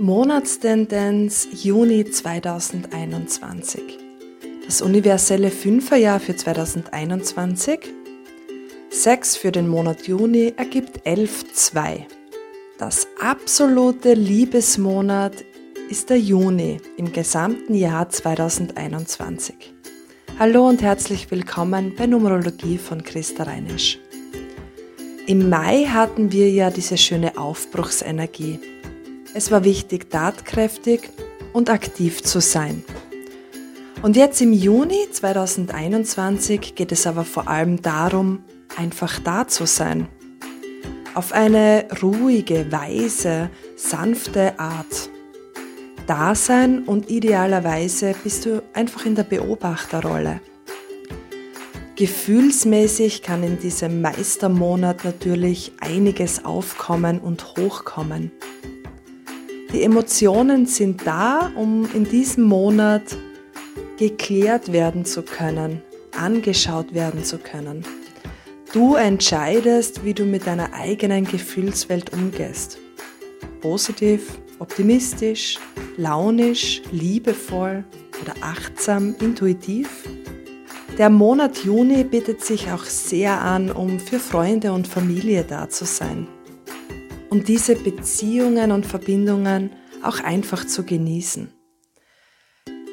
Monatstendenz Juni 2021. Das universelle Fünferjahr für 2021. 6 für den Monat Juni ergibt 11,2. Das absolute Liebesmonat ist der Juni im gesamten Jahr 2021. Hallo und herzlich willkommen bei Numerologie von Christa Reinisch. Im Mai hatten wir ja diese schöne Aufbruchsenergie es war wichtig, tatkräftig und aktiv zu sein. Und jetzt im Juni 2021 geht es aber vor allem darum, einfach da zu sein. Auf eine ruhige, weise, sanfte Art. Da sein und idealerweise bist du einfach in der Beobachterrolle. Gefühlsmäßig kann in diesem Meistermonat natürlich einiges aufkommen und hochkommen. Die Emotionen sind da, um in diesem Monat geklärt werden zu können, angeschaut werden zu können. Du entscheidest, wie du mit deiner eigenen Gefühlswelt umgehst. Positiv, optimistisch, launisch, liebevoll oder achtsam, intuitiv. Der Monat Juni bietet sich auch sehr an, um für Freunde und Familie da zu sein und diese Beziehungen und Verbindungen auch einfach zu genießen.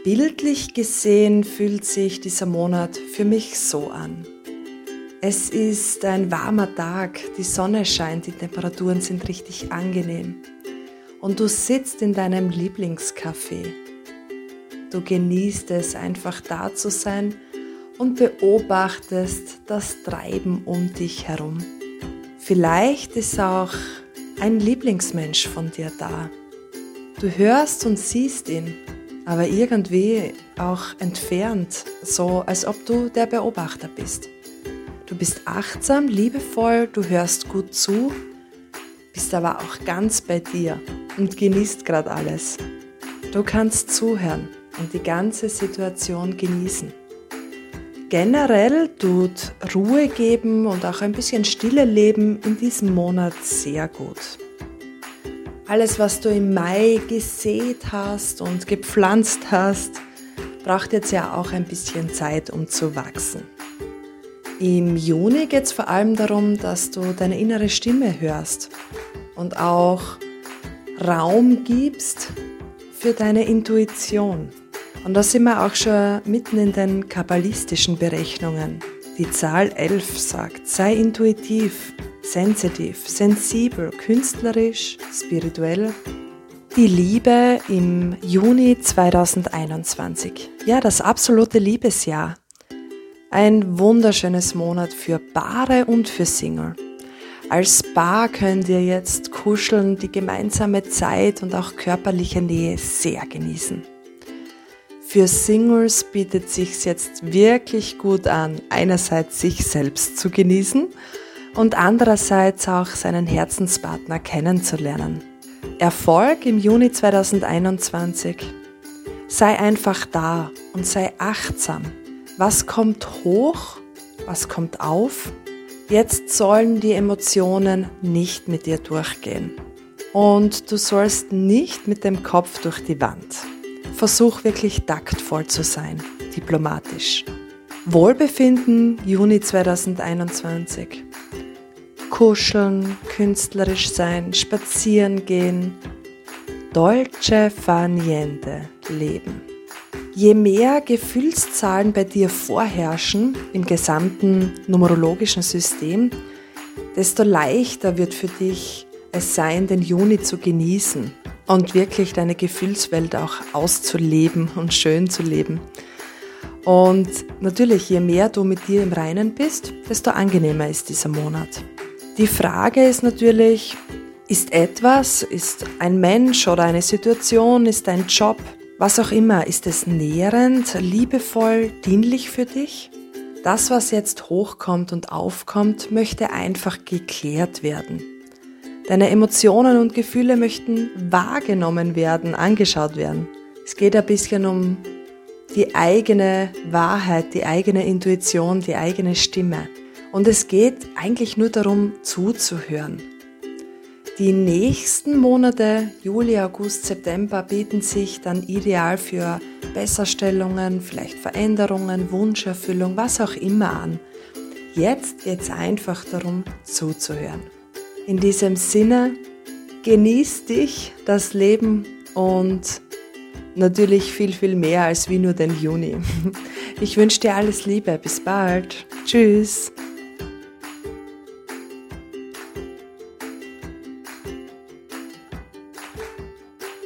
Bildlich gesehen fühlt sich dieser Monat für mich so an. Es ist ein warmer Tag, die Sonne scheint, die Temperaturen sind richtig angenehm. Und du sitzt in deinem Lieblingscafé. Du genießt es einfach da zu sein und beobachtest das Treiben um dich herum. Vielleicht ist auch ein Lieblingsmensch von dir da. Du hörst und siehst ihn, aber irgendwie auch entfernt, so als ob du der Beobachter bist. Du bist achtsam, liebevoll, du hörst gut zu, bist aber auch ganz bei dir und genießt gerade alles. Du kannst zuhören und die ganze Situation genießen. Generell tut Ruhe geben und auch ein bisschen Stille leben in diesem Monat sehr gut. Alles, was du im Mai gesät hast und gepflanzt hast, braucht jetzt ja auch ein bisschen Zeit, um zu wachsen. Im Juni geht es vor allem darum, dass du deine innere Stimme hörst und auch Raum gibst für deine Intuition. Und da sind wir auch schon mitten in den kabbalistischen Berechnungen. Die Zahl 11 sagt, sei intuitiv, sensitiv, sensibel, künstlerisch, spirituell. Die Liebe im Juni 2021. Ja, das absolute Liebesjahr. Ein wunderschönes Monat für Paare und für Single. Als Paar könnt ihr jetzt kuscheln, die gemeinsame Zeit und auch körperliche Nähe sehr genießen. Für Singles bietet sich jetzt wirklich gut an, einerseits sich selbst zu genießen und andererseits auch seinen Herzenspartner kennenzulernen. Erfolg im Juni 2021. Sei einfach da und sei achtsam. Was kommt hoch? Was kommt auf? Jetzt sollen die Emotionen nicht mit dir durchgehen. Und du sollst nicht mit dem Kopf durch die Wand. Versuch wirklich taktvoll zu sein, diplomatisch. Wohlbefinden Juni 2021. Kuscheln, künstlerisch sein, spazieren gehen. Dolce fa niente leben. Je mehr Gefühlszahlen bei dir vorherrschen im gesamten numerologischen System, desto leichter wird für dich es sein, den Juni zu genießen und wirklich deine Gefühlswelt auch auszuleben und schön zu leben. Und natürlich, je mehr du mit dir im Reinen bist, desto angenehmer ist dieser Monat. Die Frage ist natürlich, ist etwas, ist ein Mensch oder eine Situation, ist ein Job, was auch immer, ist es nährend, liebevoll, dienlich für dich? Das, was jetzt hochkommt und aufkommt, möchte einfach geklärt werden. Deine Emotionen und Gefühle möchten wahrgenommen werden, angeschaut werden. Es geht ein bisschen um die eigene Wahrheit, die eigene Intuition, die eigene Stimme. Und es geht eigentlich nur darum, zuzuhören. Die nächsten Monate, Juli, August, September, bieten sich dann ideal für Besserstellungen, vielleicht Veränderungen, Wunscherfüllung, was auch immer an. Jetzt geht es einfach darum, zuzuhören. In diesem Sinne, genieß dich, das Leben und natürlich viel, viel mehr als wie nur den Juni. Ich wünsche dir alles Liebe. Bis bald. Tschüss.